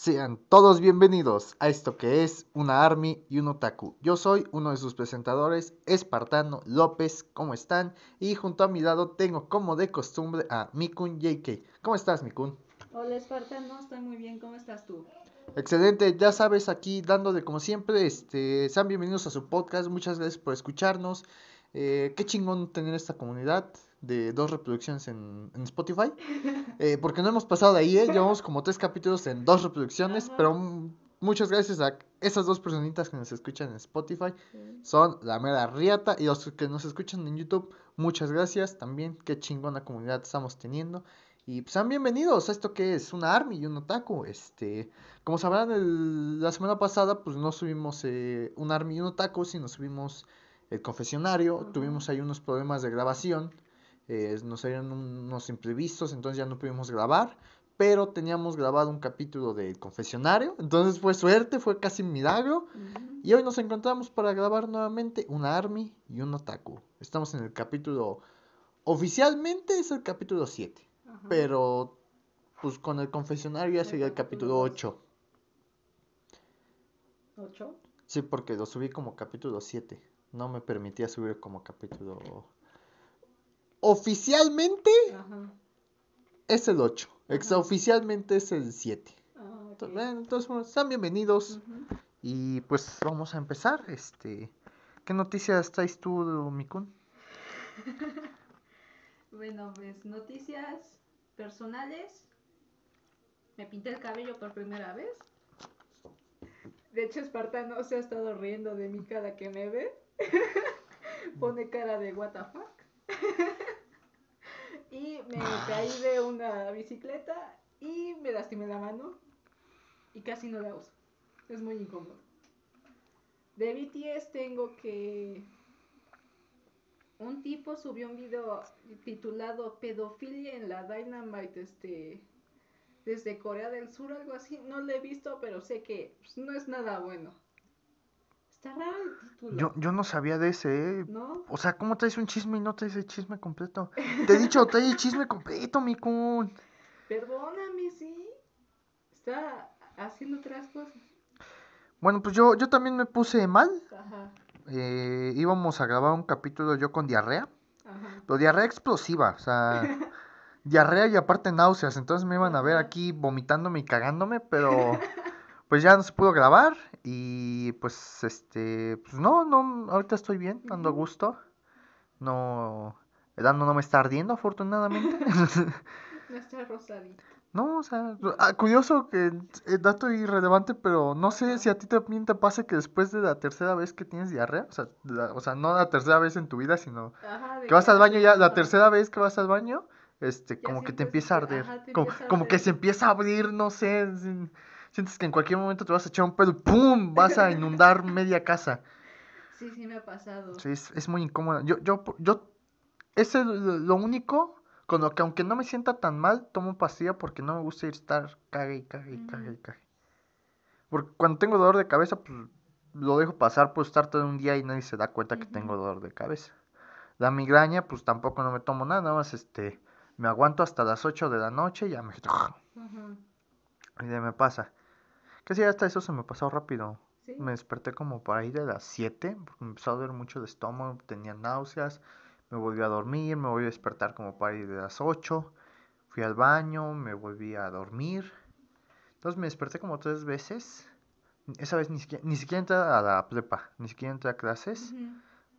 Sean todos bienvenidos a esto que es una Army y un Otaku. Yo soy uno de sus presentadores, Espartano López. ¿Cómo están? Y junto a mi lado tengo como de costumbre a Mikun JK. ¿Cómo estás, Mikun? Hola, Espartano. Estoy muy bien. ¿Cómo estás tú? Excelente, ya sabes, aquí dándole como siempre, este, sean bienvenidos a su podcast, muchas gracias por escucharnos, eh, qué chingón tener esta comunidad de dos reproducciones en, en Spotify, eh, porque no hemos pasado de ahí, ¿eh? llevamos como tres capítulos en dos reproducciones, pero muchas gracias a esas dos personitas que nos escuchan en Spotify, son la mera riata, y los que nos escuchan en YouTube, muchas gracias también, qué chingona comunidad estamos teniendo. Y pues sean bienvenidos a esto que es una Army y un Otaku. Este, como sabrán, la semana pasada pues no subimos eh, un Army y un Otaku, sino subimos el confesionario. Tuvimos ahí unos problemas de grabación. Eh, nos salieron unos imprevistos, entonces ya no pudimos grabar. Pero teníamos grabado un capítulo del confesionario. Entonces fue suerte, fue casi un milagro. Y hoy nos encontramos para grabar nuevamente una Army y un Otaku. Estamos en el capítulo... Oficialmente es el capítulo 7. Pero, pues con el confesionario ya sería el capítulo 8. ¿8? Sí, porque lo subí como capítulo 7. No me permitía subir como capítulo. Oficialmente es el 8. Extraoficialmente es el 7. Ah, entonces, bueno, están bienvenidos. Y pues vamos a empezar. Este, ¿Qué noticias traes tú, Mikun? bueno, pues noticias personales. Me pinté el cabello por primera vez. De hecho, Espartano se ha estado riendo de mí cada que me ve. Pone cara de what the fuck. y me caí de una bicicleta y me lastimé la mano. Y casi no la uso. Es muy incómodo. De BTS tengo que un tipo subió un video titulado Pedofilia en la Dynamite, este, desde Corea del Sur, algo así. No lo he visto, pero sé que pues, no es nada bueno. Está raro el título. Yo, yo no sabía de ese, ¿eh? ¿No? O sea, ¿cómo traes un chisme y no traes el chisme completo? Te he dicho, trae el chisme completo, mi kun. Perdóname, sí. Está haciendo otras cosas. Bueno, pues yo, yo también me puse mal. Ajá. Eh, íbamos a grabar un capítulo yo con diarrea. Pero diarrea explosiva, o sea, diarrea y aparte náuseas. Entonces me iban a ver aquí vomitándome y cagándome, pero pues ya no se pudo grabar. Y pues este, pues no, no, ahorita estoy bien, ando a gusto. No, el ano no me está ardiendo, afortunadamente. no está rosadito. No, o sea, ah, curioso que el dato irrelevante, pero no sé si a ti también te pasa que después de la tercera vez que tienes diarrea, o sea, o sea no la tercera vez en tu vida, sino que vas al baño ya, la tercera vez que vas al baño, este, como que te empieza a arder, como, como que se empieza a abrir, no sé, sientes que en cualquier momento te vas a echar un pedo, ¡pum! vas a inundar media casa. Sí, sí me ha pasado. Sí, es, es muy incómodo. Yo, yo, yo, ese es lo único con lo que aunque no me sienta tan mal, tomo pastilla porque no me gusta ir estar cague y cague y cague y cague. Porque cuando tengo dolor de cabeza, pues lo dejo pasar, puedo estar todo un día y nadie se da cuenta que tengo dolor de cabeza. La migraña, pues tampoco no me tomo nada, nada más este, me aguanto hasta las 8 de la noche y ya me... Y de me pasa. Que si hasta eso se me pasó rápido. Me desperté como por ahí de las 7, porque me empezó a doler mucho el estómago, tenía náuseas, me volví a dormir, me volví a despertar como para ir de las 8, fui al baño, me volví a dormir. Entonces me desperté como tres veces. Esa vez ni siquiera, ni siquiera entré a la prepa, ni siquiera entré a clases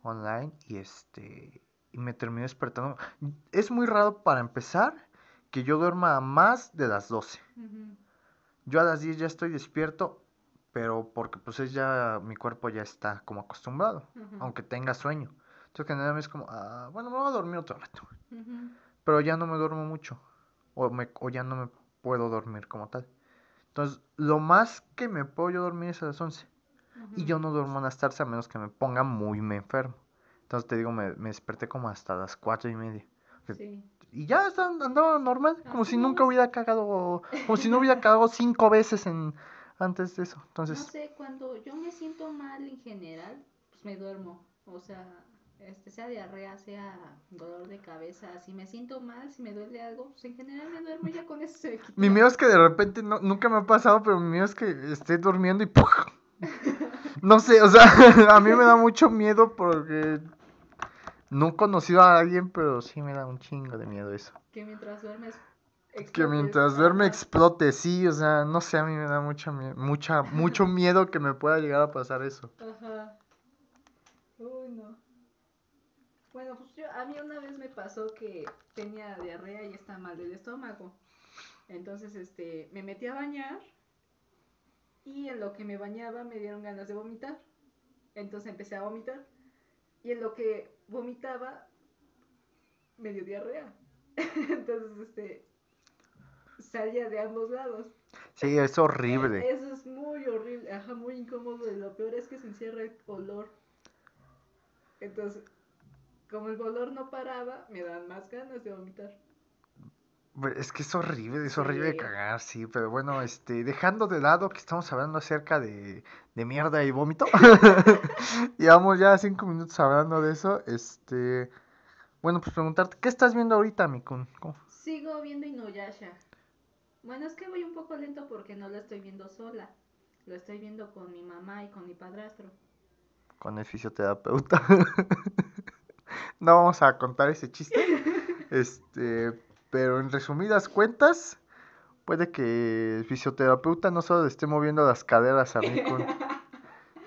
online y este y me terminé despertando. Es muy raro para empezar que yo duerma más de las 12. Yo a las 10 ya estoy despierto, pero porque pues es ya mi cuerpo ya está como acostumbrado, aunque tenga sueño. Entonces generalmente es como, ah, bueno, me voy a dormir otro rato. Pero ya no me duermo mucho. O, me, o ya no me puedo dormir como tal. Entonces, lo más que me puedo yo dormir es a las 11. Y yo no duermo en las tardes a menos que me ponga muy me enfermo. Entonces te digo, me, me desperté como hasta las cuatro y media. Sí. Y ya andaba normal, como si nunca hubiera cagado, como si no hubiera cagado cinco veces en antes de eso. Entonces, no sé, cuando yo me siento mal en general, pues me duermo. O sea, este, sea diarrea, sea dolor de cabeza, si me siento mal, si me duele algo, pues en general me duermo ya con eso se me. Mi miedo es que de repente, no, nunca me ha pasado, pero mi miedo es que esté durmiendo y ¡puf! No sé, o sea, a mí me da mucho miedo porque no he conocido a alguien, pero sí me da un chingo de miedo eso. Que mientras duermes Que explotes. mientras duerme explote, sí, o sea, no sé, a mí me da mucha, mucha, mucho miedo que me pueda llegar a pasar eso. Ajá. Uy, no. Bueno, pues yo, a mí una vez me pasó que tenía diarrea y estaba mal del estómago. Entonces, este, me metí a bañar y en lo que me bañaba me dieron ganas de vomitar. Entonces empecé a vomitar y en lo que vomitaba me dio diarrea. Entonces, este, salía de ambos lados. Sí, es horrible. Eso es muy horrible, ajá, muy incómodo. Y lo peor es que se encierra el olor. Entonces, como el olor no paraba, me dan más ganas de vomitar. Es que es horrible, es horrible Sí. cagar, sí, pero bueno, este, dejando de lado que estamos hablando acerca de, de mierda y vómito, llevamos ya cinco minutos hablando de eso, este, bueno, pues preguntarte, ¿qué estás viendo ahorita, Mikun? ¿Cómo? Sigo viendo Inuyasha. Bueno, es que voy un poco lento porque no lo estoy viendo sola. Lo estoy viendo con mi mamá y con mi padrastro. Con el fisioterapeuta. No vamos a contar ese chiste, este, pero en resumidas cuentas, puede que el fisioterapeuta no solo le esté moviendo las caderas a Mikun,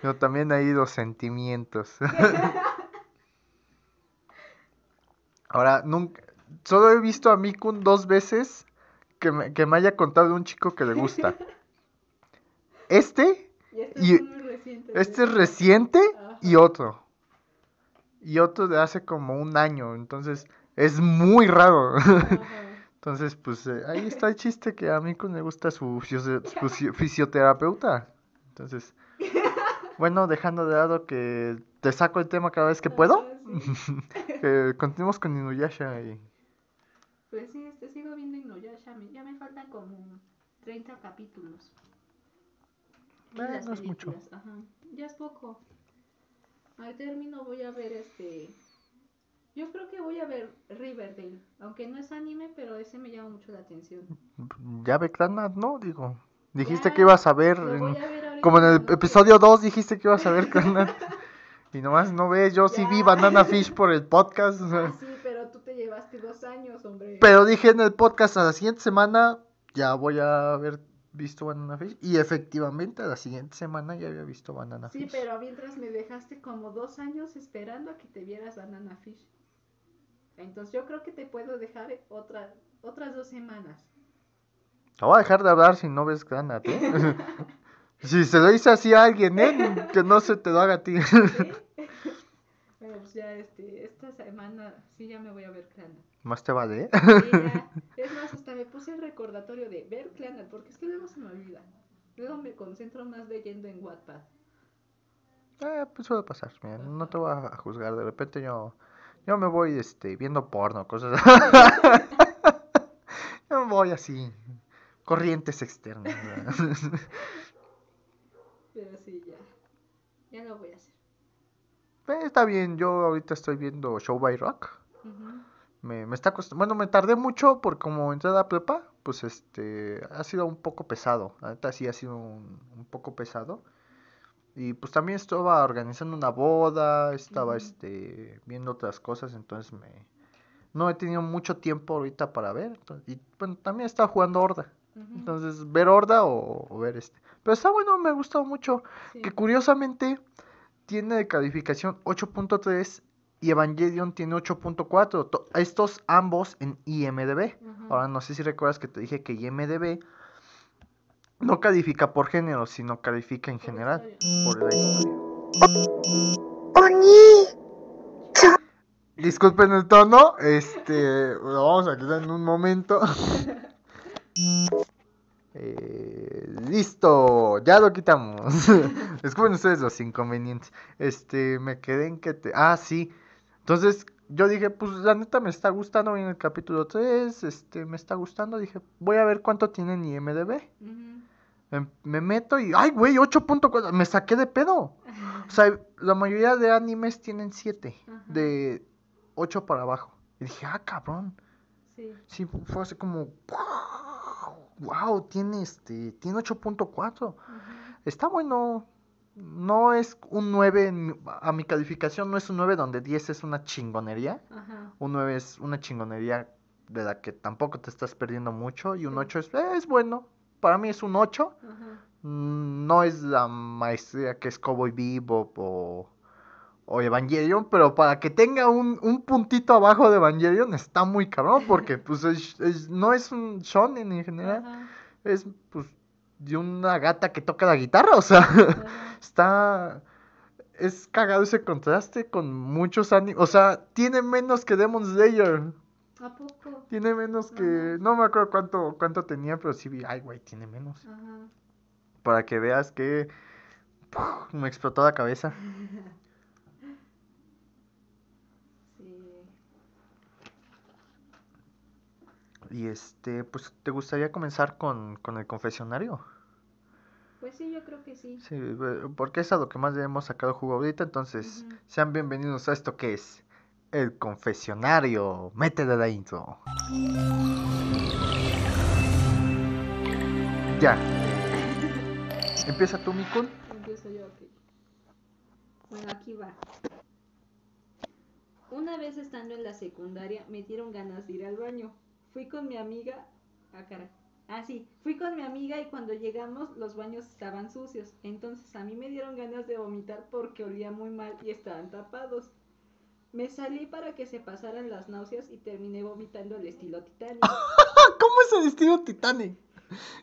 sino también ahí los sentimientos. Ahora, nunca, solo he visto a Mikun dos veces que me, que me haya contado un chico que le gusta. Este, Y este Y es muy reciente. este es reciente y otro. Y otro de hace como un año, entonces es muy raro. Ajá. Entonces, pues eh, ahí está el chiste que a Mikun le gusta su, fisio- su fisio- fisioterapeuta. Entonces, bueno, dejando de lado que te saco el tema cada vez que puedo. Ajá, sí. que continuemos con Inuyasha y Pues sí, este, sigo viendo Inuyasha. Ya me faltan como 30 capítulos. Eh, no es mucho. Ajá. Ya es poco. Al término voy a ver este. Yo creo que voy a ver Riverdale. Aunque no es anime, pero ese me llama mucho la atención. ya ve Clanat, ¿no? Digo, dijiste Ya, que ibas a ver, Lo voy a ver como en el episodio 2 dijiste que ibas a ver Clanat. Y nomás no ves, yo sí vi. Banana Fish por el podcast. o sea, Ah, sí, pero tú te llevaste dos años, hombre. Pero dije en el podcast a la siguiente semana ya voy a haber visto Banana Fish. Y efectivamente a la siguiente semana ya había visto Banana Sí, Fish. pero mientras me dejaste como dos años esperando a que te vieras Banana Fish. Entonces yo creo que te puedo dejar otra, otras dos semanas. Te voy a dejar de hablar si no ves Granat, ¿eh? si se lo dice así a alguien, ¿eh? Que no se te lo haga a ti. bueno, pues ya este, esta semana sí ya me voy a ver Clanat. Más te vale, ¿eh? Es más, hasta me puse el recordatorio de ver Clanat, porque es que luego se me olvida. Luego me concentro más leyendo en Wattpad. Eh, pues suele pasar, mira, no te voy a juzgar. De repente yo, yo me voy este, viendo porno, cosas Yo me voy así, corrientes externas. Pero sí, ya. Ya lo voy a hacer. Eh, Está bien, yo ahorita estoy viendo Show by Rock. Me, me está cost- Bueno, me tardé mucho porque como entré a la prepa, pues este, ha sido un poco pesado. La neta sí ha sido un, un poco pesado. Y pues también estaba organizando una boda, estaba este, viendo otras cosas, entonces me... No he tenido mucho tiempo ahorita para ver. entonces- y bueno, también estaba jugando Horda. Entonces, ver Horda o, o ver este. Pero está bueno, me ha gustado mucho. Sí. Que curiosamente tiene de calificación 8.3 y Evangelion tiene 8.4. to- Estos ambos en IMDB. Ahora no sé si recuerdas que te dije que IMDB no califica por género, sino califica en Por general historia. por la historia. Disculpen el tono, este, lo vamos a quitar en un momento. Eh, listo, ya lo quitamos. Disculpen ustedes los inconvenientes. Este, me quedé en que te... Ah, sí. Entonces, yo dije, pues la neta me está gustando en el capítulo 3, este, me está gustando. Dije, voy a ver cuánto tiene en IMDB. Ujú. Me, me meto y, ay, güey, 8.4, me saqué de pedo. O sea, la mayoría de animes tienen 7, Ajá. de 8 para abajo. Y dije, ah, cabrón. Sí. Sí, fue así como, wow, tiene este, tiene 8.4. Ajá. Está bueno. No es un 9, en mi- a mi calificación no es un 9 donde 10 es una chingonería. Ajá. Un 9 es una chingonería de la que tampoco te estás perdiendo mucho. Y un Sí. 8 es, eh, es bueno. Para mí es un 8. Ajá. Mm, No es la maestría que es Cowboy Bebop o, o Evangelion, pero para que tenga un, un puntito abajo de Evangelion está muy cabrón, porque pues es- es- no es un shonen en general, Ajá. es pues de una gata que toca la guitarra, o sea, Ajá. está... Es cagado ese contraste con muchos animes, o sea, tiene menos que Demon Slayer, ¿A poco? tiene menos que... No me acuerdo cuánto, cuánto tenía, pero sí vi, ay güey, tiene menos. Para que veas que ¡puf! me explotó la cabeza. Sí. Y este, pues, ¿te gustaría comenzar con, con el confesionario? Pues sí, yo creo que sí. Sí, eh, porque es a lo que más le hemos sacado jugo ahorita, entonces, sean bienvenidos a esto que es el confesionario. Métele la intro. Ya. Empieza tú, Mikun. Empiezo yo, ok. Bueno, aquí va. Una vez estando en la secundaria me dieron ganas de ir al baño. Fui con mi amiga. Ah, cara. Ah, sí. Fui con mi amiga y cuando llegamos los baños estaban sucios. Entonces a mí me dieron ganas de vomitar porque olía muy mal y estaban tapados. Me salí para que se pasaran las náuseas y terminé vomitando al estilo Titanic. ¿Cómo es el estilo Titanic?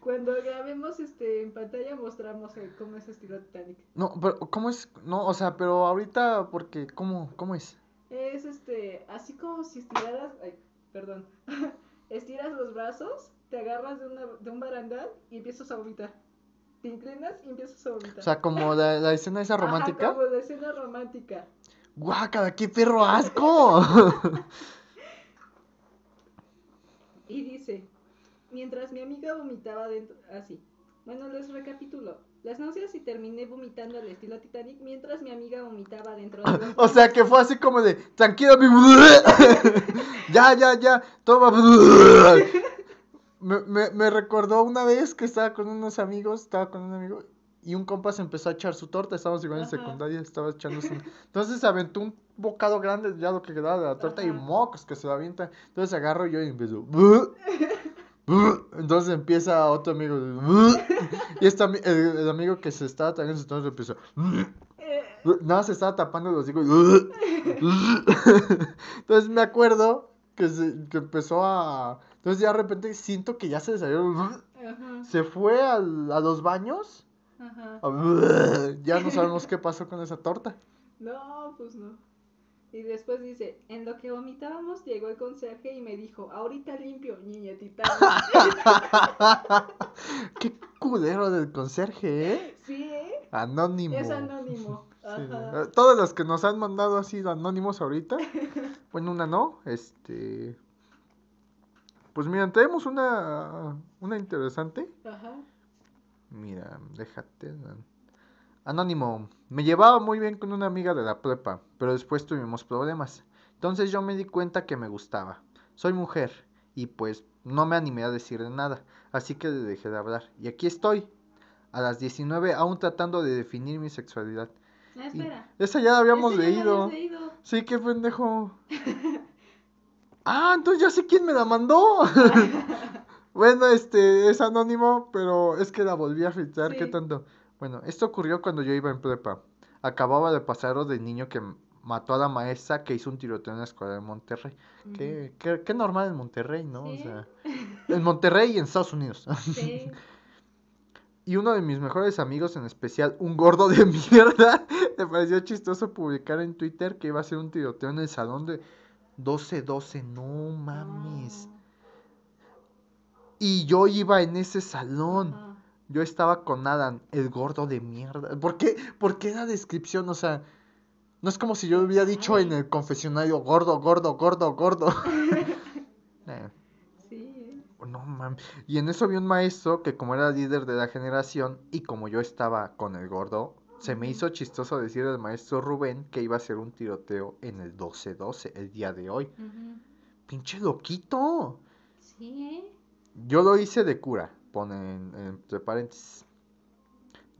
Cuando grabemos este en pantalla mostramos el- cómo es estilo Titanic. No, pero ¿cómo es? No, o sea, pero ahorita, porque, ¿cómo, cómo es? Es este, así como si estiraras, ay, perdón, estiras los brazos, te agarras de, una, de un barandal y empiezas a vomitar. Te inclinas y empiezas a vomitar. O sea, como la, la escena esa Ajá, romántica. como la escena romántica. ¡Guácala, qué perro asco! Y dice, mientras mi amiga vomitaba dentro, así. Bueno, les recapitulo. Las náuseas y terminé vomitando al estilo Titanic mientras mi amiga vomitaba dentro de los o sea, que fue así como de, tranquilo, mi... ya, ya, ya, toma. me, me, me recordó una vez que estaba con unos amigos, estaba con un amigo, y un compa se empezó a echar su torta, estábamos igual en Ajá. secundaria, estaba echándose un... Entonces aventó un bocado grande, ya lo que quedaba de la torta, y Ajá. mocos que se lo avientan. Entonces agarro yo y empiezo... Entonces empieza otro amigo. Y este, el, el amigo que se estaba tragando su. Eh, Nada, se estaba tapando los hijos. Entonces me acuerdo que, se, que empezó a... Entonces ya de repente siento que ya se salió... Se fue al- a los baños. ajá. Ya no sabemos qué pasó con esa torta. No, pues no. Y después dice, en lo que vomitábamos llegó el conserje y me dijo, ahorita limpio, niña titana. Qué culero del conserje, ¿eh? sí, ¿eh? Anónimo. Es anónimo. Sí. Ajá. Eh, Todas las que nos han mandado así anónimos ahorita. Bueno, una no. Este. Pues mira, tenemos una, una interesante. Ajá. Mira, déjate. Anónimo. Me llevaba muy bien con una amiga de la prepa, pero después tuvimos problemas. Entonces yo me di cuenta que me gustaba. Soy mujer y pues no me animé a decirle nada, así que le dejé de hablar. Y aquí estoy, a las 19 aún tratando de definir mi sexualidad. Ah, Y espera. esa ya la habíamos Ese ya leído. leído. Sí, qué pendejo. Ah, entonces ya sé quién me la mandó. bueno, este es anónimo, pero es que la volví a filtrar, qué Sí. tanto. Bueno, esto ocurrió cuando yo iba en prepa. Acababa de pasar lo del niño que mató a la maestra que hizo un tiroteo en la escuela de Monterrey. Qué, qué, qué normal en Monterrey, ¿no? O sea, en Monterrey y en Estados Unidos. Sí. Y uno de mis mejores amigos, en especial un gordo de mierda, le pareció chistoso publicar en Twitter que iba a ser un tiroteo en el salón de 12-12. No mames. No. Y yo iba en ese salón. Yo estaba con Adam, el gordo de mierda. ¿Por qué? ¿Por qué la descripción? O sea, no es como si yo hubiera dicho en el confesionario gordo, gordo, gordo, gordo. Eh, Sí, ¿eh? no mames. Y en eso vi un maestro que como era líder de la generación y como yo estaba con el gordo, se me hizo chistoso decir al maestro Rubén que iba a hacer un tiroteo en el 12-12, el día de hoy. Pinche loquito. Sí, ¿eh? Yo lo hice de cura, pone en- entre paréntesis.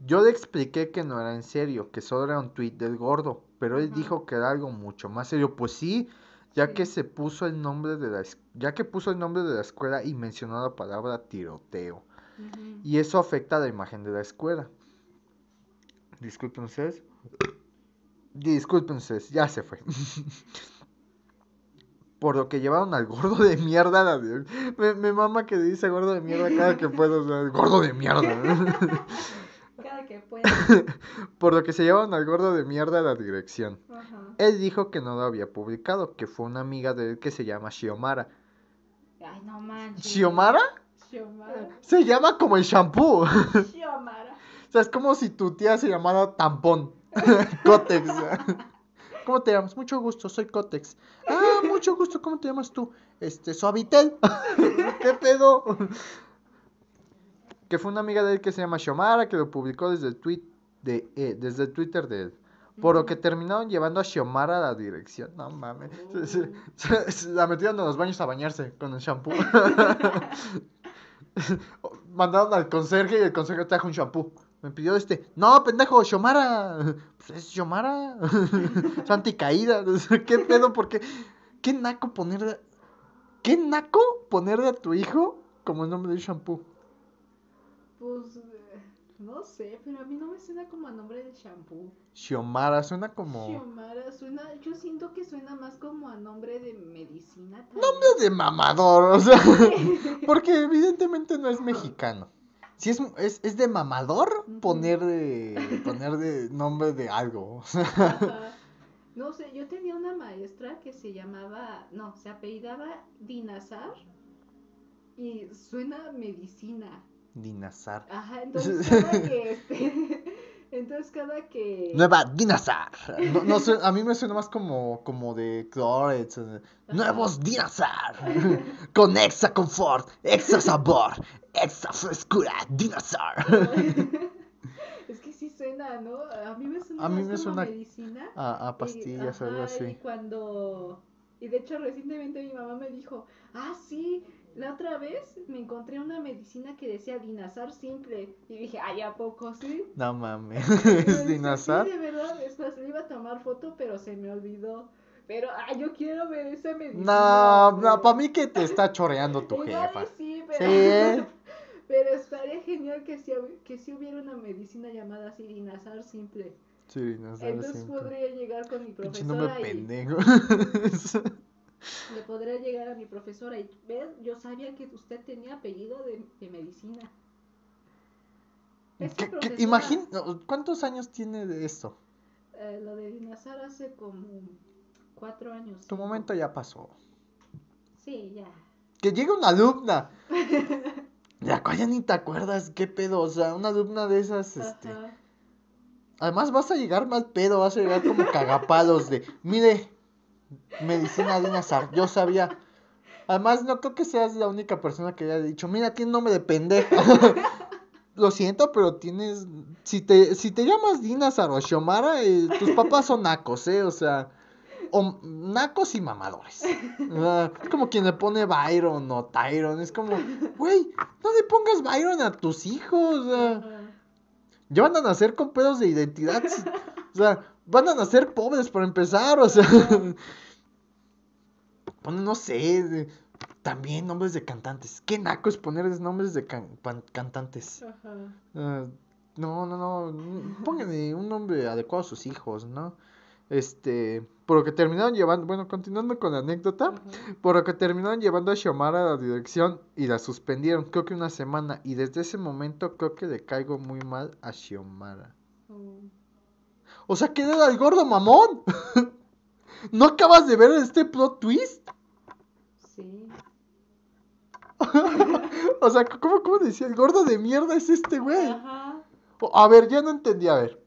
Yo le expliqué que no era en serio, que solo era un tweet del gordo, pero él dijo que era algo mucho más serio. Pues sí, ya Sí. que se puso el nombre de la ya que puso el nombre de la escuela y mencionó la palabra tiroteo. Y eso afecta a la imagen de la escuela. Disculpen ustedes. Disculpen ustedes, ya se fue. Por lo que llevaron al gordo de mierda. la Me, me mama que dice gordo de mierda cada que puedo. o sea, gordo de mierda. Cada que pueda. Por lo que se llevaron al gordo de mierda a la dirección. Él dijo que no lo había publicado, que fue una amiga de él que se llama Shiomara. Ay, no manches. ¿Shiomara? Xiomara. Se llama como el shampoo. Xiomara. O sea, es como si tu tía se llamara Tampón. Cotex. ¿Cómo te llamas? Mucho gusto, soy Cotex. Ah, mucho gusto, ¿cómo te llamas tú? Este, Suavitel. ¿Qué pedo? Que fue una amiga de él que se llama Xiomara, que lo publicó desde el tweet de, eh, desde el Twitter de él. Por lo que terminaron llevando a Xiomara a la dirección. No mames. Se- se- se- se la metieron en los baños a bañarse con el shampoo. Mandaron al conserje y el conserje trajo un shampoo. Me pidió este. No, pendejo, Xiomara. Pues es Xiomara. Es anticaída. ¿Qué pedo? ¿Por qué? ¿Qué naco ponerle. ¿Qué naco ponerle a tu hijo como el nombre del shampoo? Pues, eh, no sé, pero a mí no me suena como a nombre de shampoo. Xiomara suena como. Xiomara suena, yo siento que suena más como a nombre de medicina. tal Nombre de mamador, o sea. Porque evidentemente no es mexicano. Si es, es, es de mamador poner de, poner de nombre de algo. No sé, yo tenía una maestra que se llamaba, no, se apellidaba Dinazar y suena a medicina. Dinazar. Ajá, entonces que este, entonces cada que Nueva Dinazar. No, no sé, a mí me suena más como, como de Clorets. Nuevos Dinazar. Con extra confort, extra sabor, extra frescura. Dinazar. es que sí suena, ¿no? A mí me suena A mí me suena medicina. A, pastillas, algo ajá, Y así. cuando. Y de hecho, recientemente mi mamá me dijo: Ah, sí, la otra vez me encontré una medicina que decía Dinazar simple. Y dije: Ay, ¿a poco sí? No mames. ¿Es Dinazar? Sí, de verdad, es más, le iba a tomar foto, pero se me olvidó. Pero, ay, yo quiero ver esa medicina. No, no, para mí que te está choreando tu jefa. sí, pero. Sí. Pero estaría genial que si, que si hubiera una medicina llamada así, Dinazar simple. Sí, Dinazar Entonces podría llegar con mi Pinche nombre profesora y pendejo. le podría llegar a mi profesora y ver, yo sabía que usted tenía apellido de, de medicina. ¿Qué- ¿Cuántos años tiene de esto? eh, lo de Dinazar hace como cuatro años. Tu momento ya pasó. Sí, ya. Que llegue una alumna. De la cual ya ni te acuerdas, qué pedo. O sea, una alumna de esas, este. Ajá. Además vas a llegar mal pedo, vas a llegar como cagapalos de. Mire, medicina Dinazar, yo sabía. Además, no creo que seas la única persona que haya dicho, mira, tiene nombre de pendejo. Lo siento, pero tienes. Si te, si te llamas Dinazar o Xiomara, eh, tus papás son nacos, ¿eh? O sea. O nacos y mamadores. Es como quien le pone Byron o Tyron. Es como, güey, no le pongas Byron a tus hijos. ya van a nacer con pedos de identidad. O sea, van a nacer pobres para empezar. O sea, ponen, no sé, de- también nombres de cantantes. Qué naco es ponerles nombres de can- pan- cantantes. Ajá. Ah, no, no, no. n- Pónganle un nombre adecuado a sus hijos, ¿no? Este, por lo que terminaron llevando, bueno, continuando con la anécdota, por lo que terminaron llevando a Xiomara a la dirección y la suspendieron, creo que una semana, y desde ese momento creo que le caigo muy mal a Xiomara. Oh. O sea, que era el gordo mamón. ¿No acabas de ver este plot twist? Sí. O sea, ¿cómo, cómo decía? El gordo de mierda es este güey. Ajá. A ver, ya no entendí, a ver.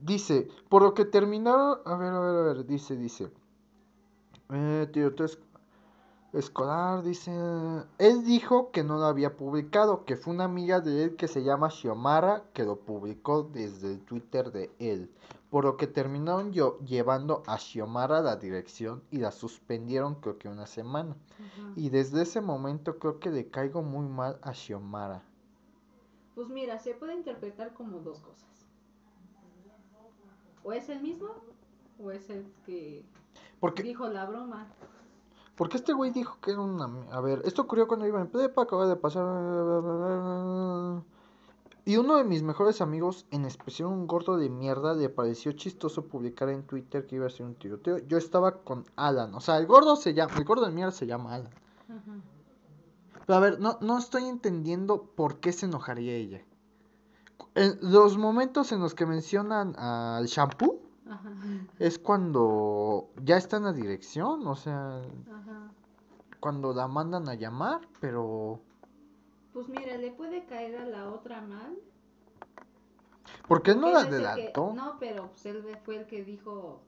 Dice, por lo que terminaron. A ver, a ver, a ver, dice, dice. Eh, tío, entonces. Escolar dice, él dijo que no lo había publicado, que fue una amiga de él que se llama Xiomara que lo publicó desde el Twitter de él, por lo que terminaron yo llevando a Xiomara a la dirección y la suspendieron creo que una semana. Y desde ese momento creo que le caigo muy mal a Xiomara. Pues mira, se puede interpretar como dos cosas. O es el mismo, o es el que Porque, dijo la broma. Porque este güey dijo que era una... A ver, esto ocurrió cuando iba en prepa, acaba de pasar... Y uno de mis mejores amigos, en especial un gordo de mierda, le pareció chistoso publicar en Twitter que iba a ser un tiroteo. Yo estaba con Alan, o sea, el gordo se llama, el gordo de mierda se llama Alan. Pero a ver, no, no estoy entendiendo por qué se enojaría ella. En los momentos en los que mencionan al shampoo Ajá. es cuando ya está en la dirección, o sea, Ajá. Cuando la mandan a llamar, pero... Pues mira, le puede caer a la otra mal. ¿Por qué no la el que-? No, pero pues él fue el que dijo.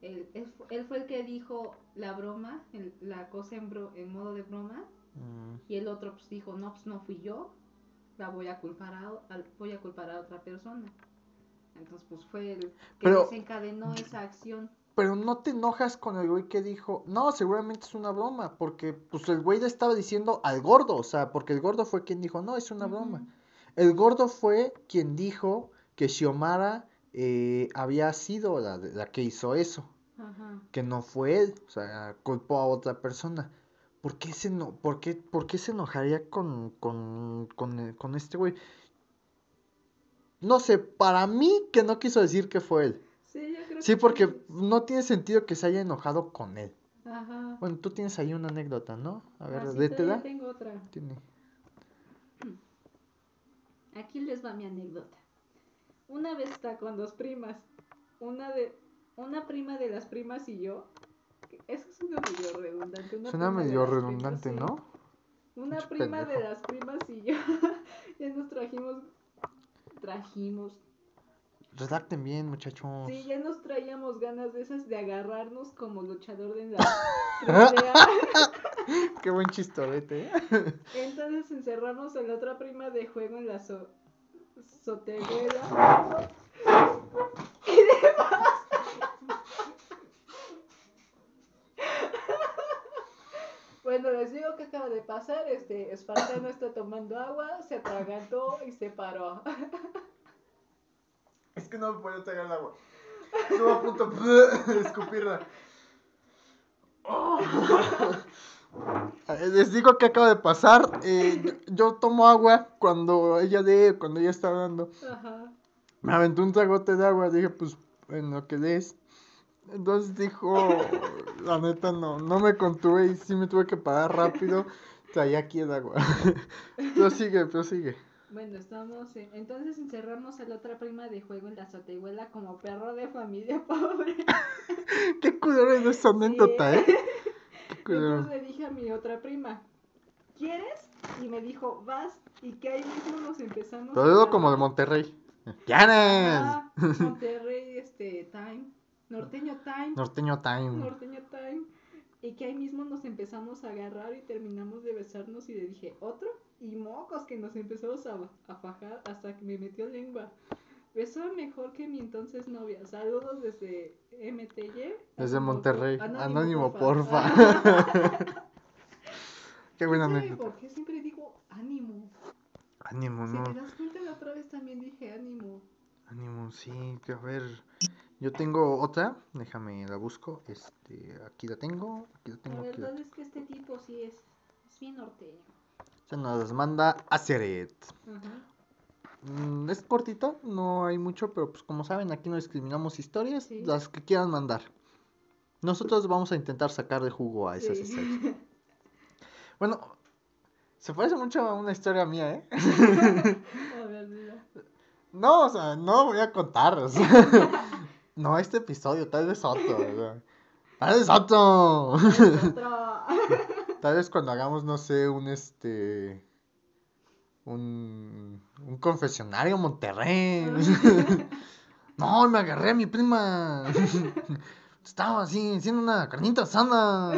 Él, él fu- él fue el que dijo la broma, el- la cosa en, bro- en modo de broma. Mm, Y el otro pues dijo, no, pues no fui yo. La voy a culpar a, voy a culpar a otra persona. Entonces pues fue el que Pero- desencadenó esa acción. Pero no te enojas con el güey que dijo, no, seguramente es una broma, porque pues el güey le estaba diciendo al gordo, o sea, porque el gordo fue quien dijo, no, es una broma. El gordo fue quien dijo que Xiomara eh, había sido la, la que hizo eso, que no fue él, o sea, culpó a otra persona. ¿Por qué se, no, por qué, por qué se enojaría con, con, con, eh, con este güey? No sé, para mí que no quiso decir que fue él. Sí, yo Sí, que porque no tiene sentido que se haya enojado con él. Ajá. Bueno, tú tienes ahí una anécdota, ¿no? A ver, Ah, sí, détela. tengo otra. Tiene. Aquí les va mi anécdota. Una vez está con dos primas. Una de una prima de las primas y yo. Eso suena medio redundante. una Suena medio primas, redundante, sí. ¿no? Una prima de las primas y yo. ya nos trajimos. Trajimos. Redacten bien, muchachos. Sí, ya nos traíamos ganas de esas de agarrarnos como luchador de la. Qué buen chistorete, ¿eh? Entonces encerramos a la otra prima de juego en la so sotehuela. Y demás. Bueno, les digo que acaba de pasar. Este Espartano está tomando agua, se atragantó y se paró. Que no me puedo tragar el agua. Estuve a punto de escupirla. Eh, Les digo que acaba de pasar. eh, yo, tomo agua cuando ella de, cuando ella está hablando. Ajá. Me aventó un tragote de agua, dije, pues, en lo que des. Entonces dijo, la neta no, no me contuve y sí me tuve que parar rápido. Traía aquí el agua. prosigue, prosigue. Bueno, estamos. en- Entonces encerramos a la otra prima de juego en la sotehuela como perro de familia pobre. Qué culero es esa anécdota, ¿eh? Qué. Entonces le dije a mi otra prima, ¿quieres? Y me dijo, vas. Y que ahí mismo nos empezamos Lo digo como de. Monterrey. ¡Llanes! Ah, Monterrey, este, Time. Norteño Time. Norteño Time. Norteño Time. Y que ahí mismo nos empezamos a agarrar y terminamos de besarnos y le dije, ¿otro? Y mocos que nos empezamos a, a fajar hasta que me metió lengua. Besaba mejor que mi entonces novia. Saludos desde MTY. Desde Monterrey. Anónimo, porfa. Qué buena ¿Sabe anécdota. por qué siempre digo ánimo? Ánimo, Si no. te das cuenta, la otra vez también dije ánimo. Ánimo, sí. que A ver. Yo tengo otra. Déjame la busco. Este, aquí la tengo. Aquí la La tengo. Aquí la verdad es que este tipo sí es, es bien norteño. Se nos manda a Seret. Ajá. Mm, es cortita, no hay mucho, pero pues como saben, aquí no discriminamos historias, Sí. las que quieran mandar. Nosotros vamos a intentar sacar de jugo a esas Sí. historias. Bueno, se parece mucho a una historia mía, ¿eh? A ver, mira. No, o sea, no voy a contar. o sea, no este episodio, tal vez otro. Tal vez otro. Tal vez cuando hagamos, no sé, un este. Un, un confesionario Monterrey. No, me agarré a mi prima. Estaba así, haciendo una carnita sana.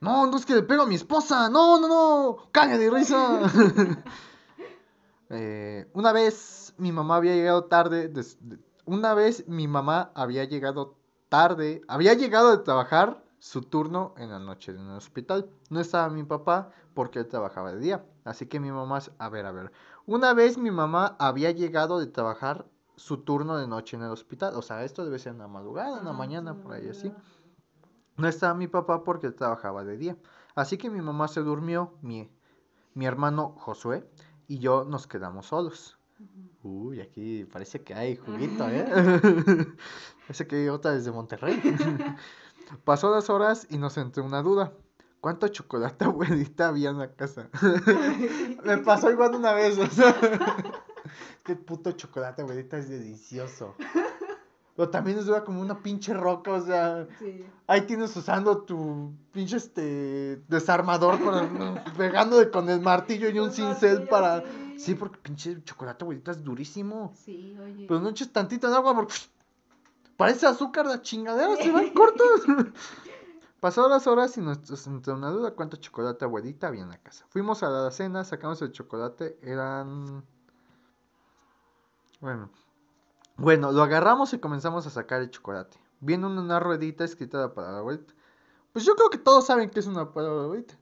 No, no es que le pego a mi esposa. No, no, no. Cague de risa. Eh, una vez mi mamá había llegado tarde. de- una vez mi mamá había llegado tarde. Había llegado de trabajar su turno en la noche en el hospital. No estaba mi papá porque él trabajaba de día. Así que mi mamá, a ver, a ver. Una vez mi mamá había llegado de trabajar su turno de noche en el hospital. O sea, esto debe ser en la madrugada, en la mañana, por ahí así. No estaba mi papá porque él trabajaba de día. Así que mi mamá se durmió, mi, mi hermano Josué y yo nos quedamos solos. Uy, aquí parece que hay juguito, ¿eh? Parece que hay otra desde Monterrey. Pasó las horas y nos entró una duda. ¿Cuánto chocolate abuelita había en la casa? Me pasó igual una vez, o sea. Qué puto chocolate abuelita es delicioso. Pero también es dura como una pinche roca, o sea. Sí. Ahí tienes usando tu pinche este desarmador para pegándole con el martillo y un Con cincel para. sí. Sí, porque pinche chocolate abuelita es durísimo. Sí, oye. Pero no eches tantito en agua porque parece azúcar la chingadera, se van cortos. Pasaron las horas y nos entró una duda cuánto chocolate abuelita había en la casa. Fuimos a la cena, sacamos el chocolate, eran... Bueno, bueno, lo agarramos y comenzamos a sacar el chocolate. Viendo una ruedita escrita la palabra abuelita. Pues yo creo que todos saben que es una palabra abuelita.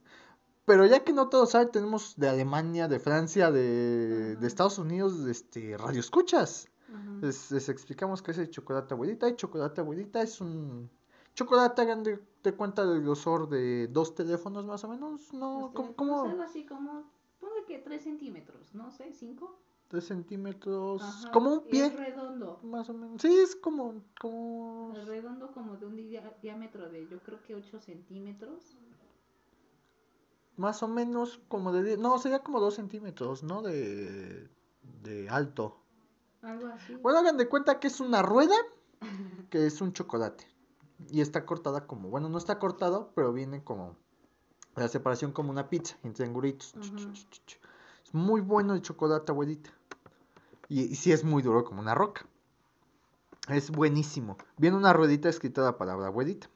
Pero ya que no todos saben, tenemos de Alemania, de Francia, de, de. Estados Unidos, este, radioescuchas. Ajá. Les, les explicamos qué es el chocolate abuelita. Y chocolate abuelita es un chocolate grande, te cuenta del grosor de dos teléfonos más o menos. No, Este, como, pues, como algo así como, ponle que 3 centímetros, no sé, 5. tres centímetros, Ajá, como un pie, Es redondo. más o menos. Sí, es como, como, Es redondo como de un diámetro de yo creo que 8 centímetros. Más o menos como de, no, sería como dos centímetros, ¿no? De, de alto. Algo así. Bueno, hagan de cuenta que es una rueda, que es un chocolate. Y está cortada como, bueno, no está cortado, pero viene como la separación como una pizza, en triangulitos. Ujú. Es muy bueno el chocolate, abuelita. Y, y sí es muy duro como una roca. Es buenísimo. Viene una ruedita escrita la palabra abuelita.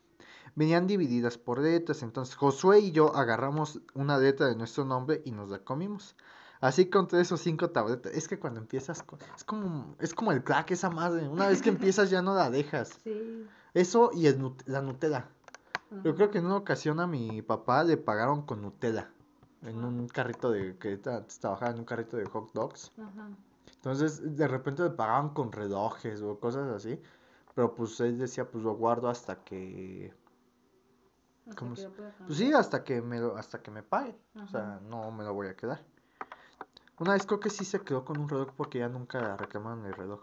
Venían divididas por letras, entonces Josué y yo agarramos una letra de nuestro nombre y nos la comimos. Así con tres o cinco tabletas. Es que cuando empiezas con... Es como, es como el crack esa madre. Una vez que empiezas ya no la dejas. Sí. Eso y el la Nutella. Yo creo que en una ocasión a mi papá le pagaron con Nutella. En un carrito de... que trabajaba en un carrito de hot dogs. Ajá. Entonces de repente le pagaban con relojes o cosas así. Pero pues él decía, pues lo guardo hasta que... Hasta ¿Cómo que Pues sí, hasta que me lo, hasta que me pague. O sea, no me lo voy a quedar. Una vez creo que sí se quedó con un reloj porque ya nunca reclamaron el reloj.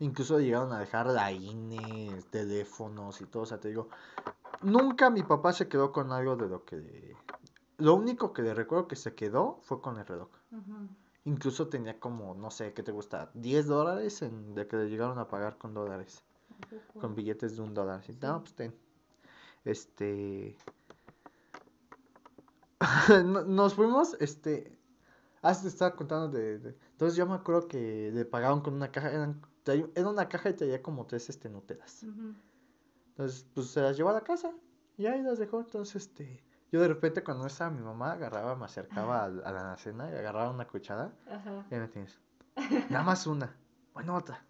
Incluso llegaron a dejar la INE, teléfonos y todo. O sea, te digo, nunca mi papá se quedó con algo de lo que... Lo único que le recuerdo que se quedó fue con el reloj. Incluso tenía como, no sé, ¿qué te gusta? 10 dólares en, de que le llegaron a pagar con dólares. Con billetes de un dólar. así, No, Sí. pues ten. Este... No- Nos fuimos, este... Ah, te estaba contando de, de- Entonces yo me acuerdo que le pagaban con una caja, eran, era una caja y traía como tres, este, Nutelas. Entonces, pues se las llevó a la casa y ahí las dejó. Entonces, este... Yo de repente cuando estaba mi mamá, agarraba, me acercaba a, a la cena y agarraba una cuchara Ajá. y ahí me tienes. Nada más una. Bueno, otra.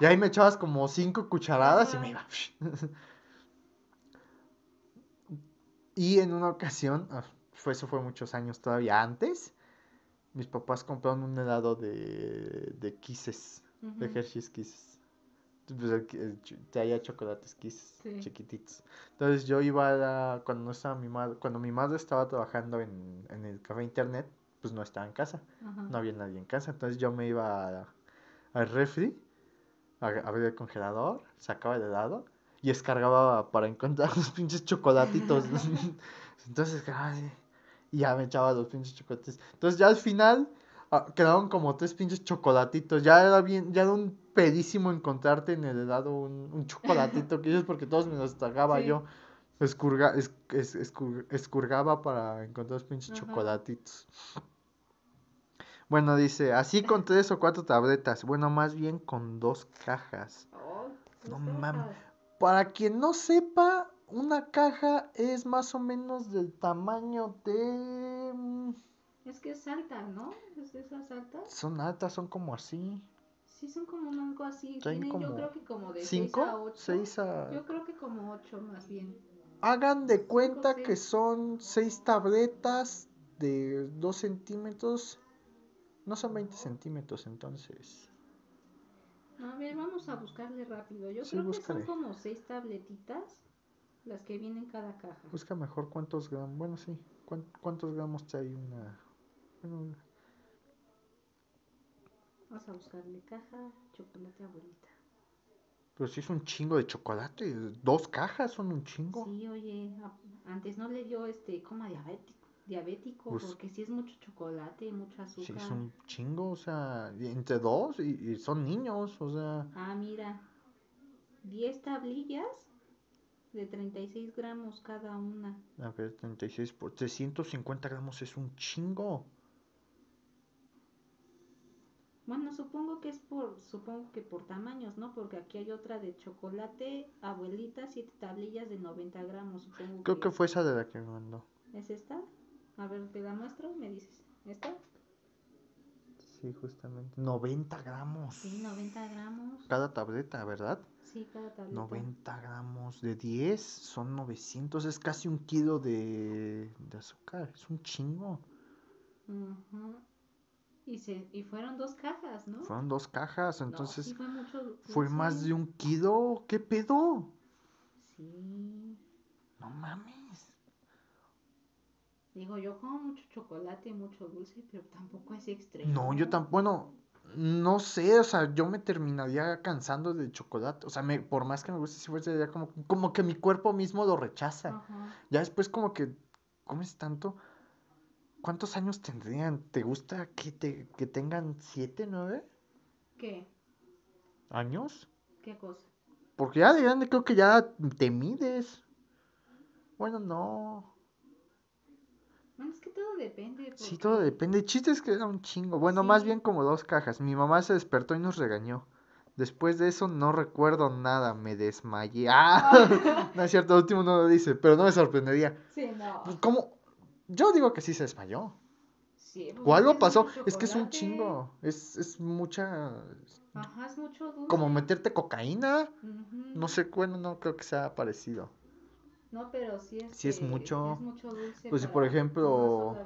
Y ahí me echabas como cinco cucharadas y me iba. Y en una ocasión, ah, fue, eso fue muchos años todavía antes, mis papás compraron un helado de, de Kisses, de Ujú. Hershey's Kisses. Pues traía chocolates Kisses, Sí. chiquititos. Entonces yo iba a la- cuando no estaba mi madre, cuando mi madre estaba trabajando en, en el café internet, pues no estaba en casa no había nadie en casa, entonces yo me iba a- al refri, a, abría el congelador, sacaba el helado y descargaba para encontrar los pinches chocolatitos. entonces, ay, y ya me echaba los pinches chocolates. Entonces ya al final ah, quedaron como tres pinches chocolatitos. Ya era bien, ya era un pedísimo encontrarte en el helado un, un chocolatito que ellos porque todos me los tragaba Sí. yo. Escurga, es- es- escur- escurgaba para encontrar los pinches chocolatitos. Bueno, dice, así con tres o cuatro tabletas. Bueno, más bien con dos cajas. Oh, No dos mames. Para quien no sepa, una caja es más o menos del tamaño de... mm, Es que es alta, ¿no? ¿Es esas altas? Son altas, son como así. Sí, son como un algo así. Tienen yo creo que como de 6 ¿Cinco? a 8. ¿Seis a...? Yo creo que como 8 más bien. Hagan de cuenta seis. que son seis tabletas de 2 centímetros. No son 20 centímetros, entonces. A ver, vamos a buscarle rápido. Yo Sí, creo que son como 6 tabletitas las que vienen cada caja. Busca mejor cuántos gramos. Bueno, sí. cuán- ¿Cuántos gramos trae una.? Bueno, Vamos a buscarle caja, chocolate abuelita. pero sí es un chingo de chocolate. Dos cajas son un chingo. Sí, oye, antes no le dio este coma diabético, diabético Pues- porque sí es mucho chocolate, mucho azúcar. Sí, es un chingo, o sea, y entre dos y, y son niños, o sea, Ah, mira, 10 tablillas de 36 gramos cada una. a ver, 36 por 350 gramos es un chingo. Bueno, supongo que es por, supongo que por tamaños, ¿no? Porque aquí hay otra de chocolate, abuelita, 7 tablillas de 90 gramos, supongo Creo que fue esa de la que me mandó. ¿Es esta? A ver, te la muestro, me dices. ¿Esta? Sí, justamente. 90 gramos. Sí, 90 gramos. Cada tableta, ¿verdad? Sí, cada tableta. 90 gramos de 10 son 900, es casi un kilo de, de azúcar, es un chingo. Ujú. Y, se, y fueron dos cajas, ¿no? Fueron dos cajas, No, entonces sí fue mucho fue más de un kilo. ¿Qué pedo? Sí. No mames. Digo, yo como mucho chocolate, mucho dulce, pero tampoco es extremo. No, yo tampoco, bueno, no sé, o sea, yo me terminaría cansando de chocolate, o sea, me, por más que me guste, si fuese ya como, como que mi cuerpo mismo lo rechaza. Ajá. Ya después como que comes tanto. ¿Cuántos años tendrían? ¿Te gusta que te que tengan siete, nueve ¿Qué? años? ¿Qué cosa? Porque ya de grande creo que ya te mides. Bueno, no. Bueno, es que todo depende. Sí, porque- todo depende. El chiste es que era un chingo. Bueno, más Sí. bien como dos cajas. Mi mamá se despertó y nos regañó. Después de eso no recuerdo nada, me desmayé. ¡Ah! no es cierto, el último no lo dice, pero no me sorprendería. Sí, no. Pues, ¿Cómo? Yo digo que sí se desmayó. Sí, O algo pasó. Es que es un chingo. Es, es mucha. Ajá, es mucho dulce. Como meterte cocaína. No sé, bueno, no creo que sea parecido. No, pero sí es. Sí es mucho. Es mucho dulce. Pues, si por ejemplo.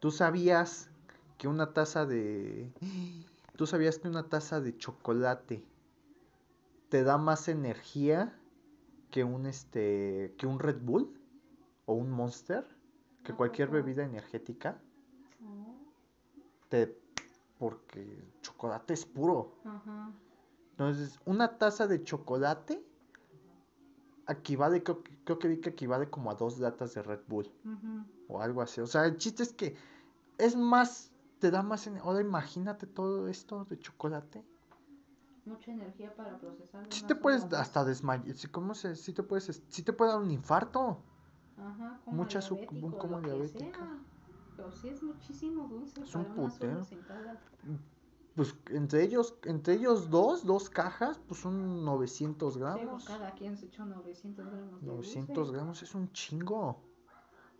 ¿Tú sabías que una taza de... ¿Tú sabías que una taza de chocolate te da más energía que un este que un Red Bull o un Monster? Que ¿A cualquier bebida energética Oh, te porque chocolate es puro. Ajá. Entonces, una taza de chocolate equivale, creo, creo que vi que equivale como a dos latas de Red Bull. o algo así. O sea, el chiste es que es más, te da más. Ahora imagínate todo esto de chocolate. Mucha energía para procesar. Si te puedes hasta desmayar. Si, ¿Cómo se? Si te puedes. Si te puede dar un infarto. Ajá, como mucha diabético, un que diabética. Pero sí es muchísimo dulce Es un para sola putero. Pues entre ellos, entre ellos dos, dos cajas, pues son 900 Sí, gramos. pues, cada quien se echó 900 gramos de 900 dulce. gramos es un chingo.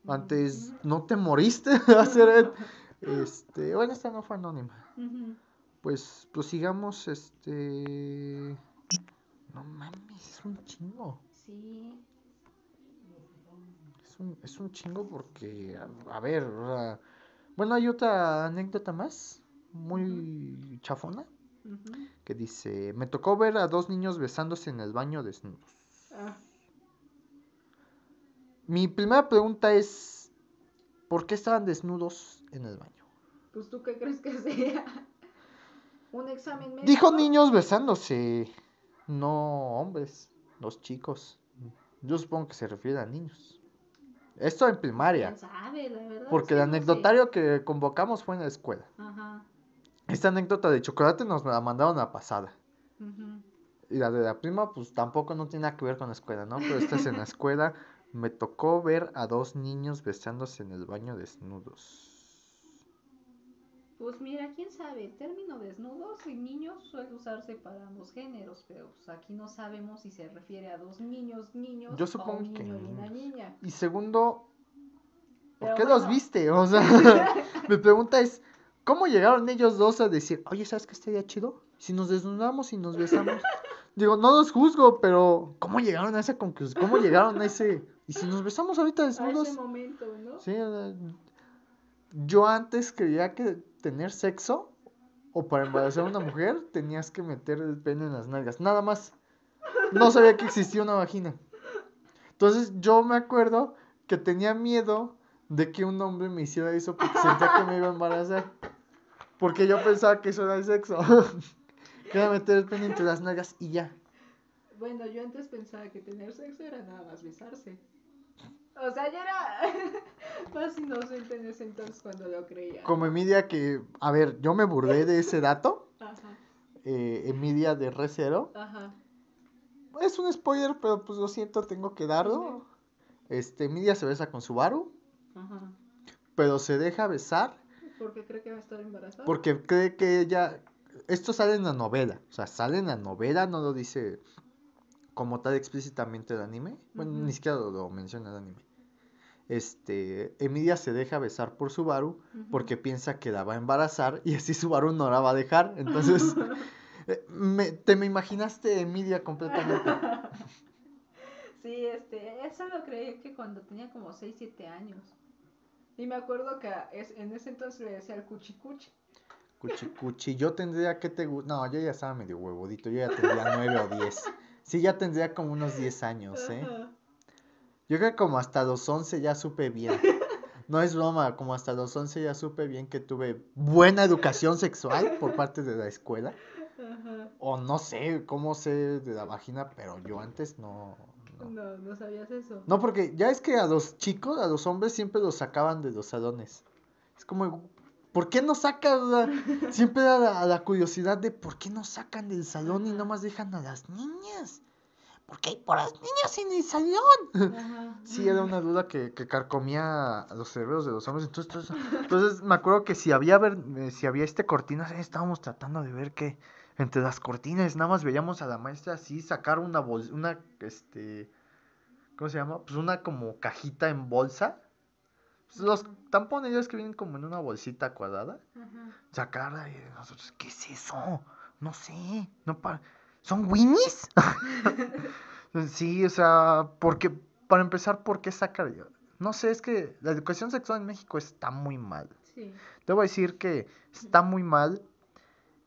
Ujú. Antes no te moriste de hacer Este, bueno, esta no fue anónima. Pues prosigamos, este... No mames, es un chingo. Sí, Es un, es un chingo porque, a, a ver, o sea, bueno, hay otra anécdota más, muy chafona, que dice, me tocó ver a dos niños besándose en el baño desnudos. Ah, Mi primera pregunta es, ¿por qué estaban desnudos en el baño? pues tú qué crees que sea un examen médico. Dijo niños besándose, no hombres, los chicos. Yo supongo que se refiere a niños. Esto en primaria, ¿Quién sabe, la verdad? porque sí, el no sé. anecdotario que convocamos fue en la escuela. Ajá. Esta anécdota de chocolate nos la mandaron a pasada. Y la de la prima, pues tampoco no tiene nada que ver con la escuela, ¿no? Pero esta es en la escuela. Me tocó ver a dos niños besándose en el baño desnudos. Pues mira, quién sabe, el término desnudos en niños suele usarse para ambos géneros, pero pues aquí no sabemos si se refiere a dos niños, niños, Yo o supongo un que niño y no. una niña. Y segundo, ¿por Pero qué los viste? O sea, mi pregunta es, ¿cómo llegaron ellos dos a decir, oye, ¿sabes qué estaría chido? Si nos desnudamos y nos besamos. Digo, no los juzgo, pero ¿cómo llegaron a esa conclusión? ¿Cómo llegaron a ese... Y si nos besamos ahorita A desnudos? ese momento, ¿no? Sí, yo antes creía que tener sexo o para embarazar a una mujer tenías que meter el pene en las nalgas, nada más. No sabía que existía una vagina. Entonces yo me acuerdo que tenía miedo de que un hombre me hiciera eso porque sentía que me iba a embarazar. Porque yo pensaba que eso era el sexo. que era meter el pene entre las nalgas y ya. Bueno, yo antes pensaba que tener sexo era nada más besarse. O sea, ya era más inocente en ese entonces cuando lo creía. Como Emilia que, a ver, yo me burlé de ese dato. Ajá, eh, Emilia de Recero. ajá. Es un spoiler, pero pues lo siento, tengo que darlo. Este, Emilia se besa con Subaru, Ajá. pero se deja besar Porque cree que va a estar embarazada. porque cree que ella... Esto sale en la novela, o sea, sale en la novela, no lo dice como tal explícitamente el anime. Bueno, ni siquiera lo, lo menciona el anime. Este, Emilia se deja besar por Subaru Ujú. porque piensa que la va a embarazar y así Subaru no la va a dejar. Entonces, eh, me- te me imaginaste Emilia completamente. Sí, este, eso lo creí que cuando tenía como 6, 7 años. Y me acuerdo que es, en ese entonces le decía el cuchi cuchi. Cuchi cuchi, yo tendría que te No, yo ya estaba medio huevudito, yo ya tendría nueve o diez. Sí, ya tendría como unos 10 años, ¿eh? Yo creo que como hasta los 11 ya supe bien. No es broma, como hasta los 11 ya supe bien que tuve buena educación sexual por parte de la escuela. O no sé cómo sé de la vagina, pero yo antes no. No, No, no sabías eso. No, porque ya es que a los chicos, a los hombres siempre los sacaban de los salones. Es como, ¿por qué no sacan? la- Siempre era la, la curiosidad de por qué no sacan del salón y nomás dejan a las niñas. Porque hay puras niñas en el salón. Ajá. Sí, era una duda que, que carcomía a los cerebros de los hombres. Entonces, entonces, entonces me acuerdo que si había ver, eh, si había este cortinas, eh, estábamos tratando de ver que entre las cortinas nada más veíamos a la maestra así sacar una bol, una este ¿cómo se llama? Pues una como cajita en bolsa. Pues los tampones ya es que vienen como en una bolsita cuadrada. Sacarla y nosotros, ¿qué es eso? No sé, no pa- ¿Son Winnies? sí, o sea, porque, para empezar, ¿por qué sacar? No sé, es que la educación sexual en México está muy mal. Sí. Debo decir que está muy mal.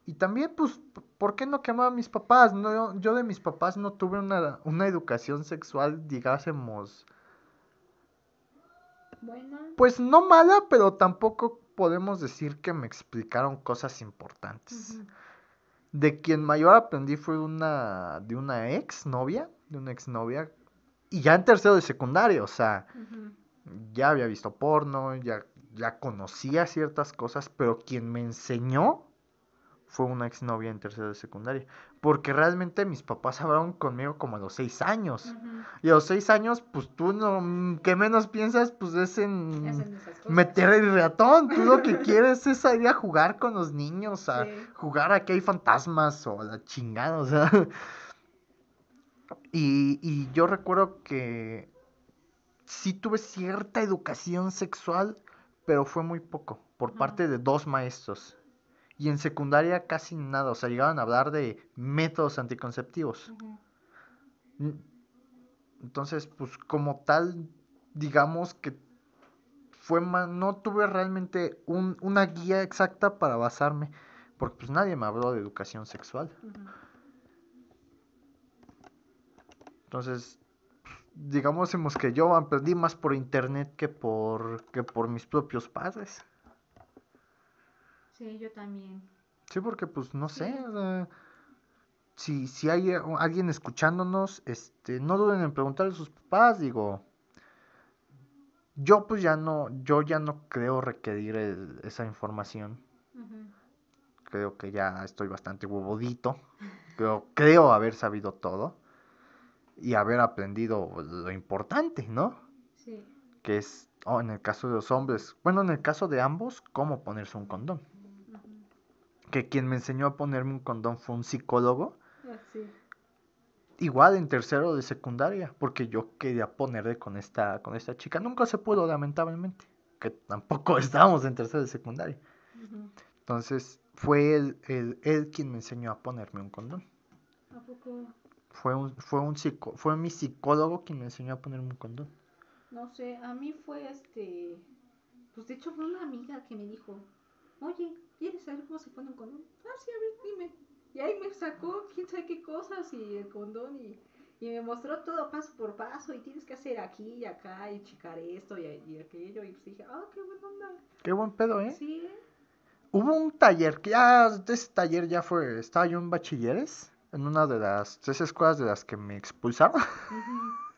Y también, pues, ¿por qué no quemaba a mis papás? No, yo de mis papás no tuve una, una educación sexual, digásemos, Bueno. pues no mala, pero tampoco podemos decir que me explicaron cosas importantes. De quien mayor aprendí fue una de una ex novia, de una ex novia, y ya en tercero de secundaria, o sea, ya había visto porno, ya, ya conocía ciertas cosas, pero quien me enseñó fue una ex novia en tercero de secundaria, porque realmente mis papás hablaron conmigo como a los seis años, y a los seis años, pues tú no, ¿qué menos piensas? Pues es en meter el ratón, tú lo que quieres es salir a jugar con los niños, a Sí. jugar a que hay fantasmas o a la chingada, o sea. Y, y yo recuerdo que sí tuve cierta educación sexual, pero fue muy poco, por parte de dos maestros. Y en secundaria casi nada, o sea, llegaban a hablar de métodos anticonceptivos. Entonces, pues como tal, digamos que fue ma- no tuve realmente un- una guía exacta para basarme, porque pues nadie me habló de educación sexual. Entonces, digamos que yo aprendí más por internet que por que por mis propios padres. Sí, yo también. Sí, porque pues no sé, Sí. si, si hay alguien escuchándonos, este, no duden en preguntarle a sus papás, digo, yo pues ya no, yo ya no creo requerir el- esa información, creo que ya estoy bastante huevudito, creo, creo haber sabido todo y haber aprendido lo importante, ¿no? Sí. Que es, oh, en el caso de los hombres, bueno, en el caso de ambos, cómo ponerse un condón. Que quien me enseñó a ponerme un condón fue un psicólogo. Ah, sí. Igual en tercero de secundaria, porque yo quería ponerle con esta, con esta chica. Nunca se pudo, lamentablemente. Que tampoco estábamos en tercero de secundaria. Entonces, fue él, él, él quien me enseñó a ponerme un condón. ¿A poco? Fue un, fue un psico, fue mi psicólogo quien me enseñó a ponerme un condón. No sé, a mí fue este. Pues de hecho fue una amiga que me dijo: Oye, ¿quieres saber cómo se pone un condón? Ah, sí, a ver, dime. Y ahí me sacó quién sabe qué cosas y el condón y, y me mostró todo paso por paso. Y tienes que hacer aquí y acá y checar esto y, y aquello. Y pues dije: Ah, qué buena onda. Qué buen pedo, ¿eh? Sí. Hubo un taller, que ya, de ese taller ya fue, estaba yo en bachilleres, en una de las tres escuelas de las que me expulsaron.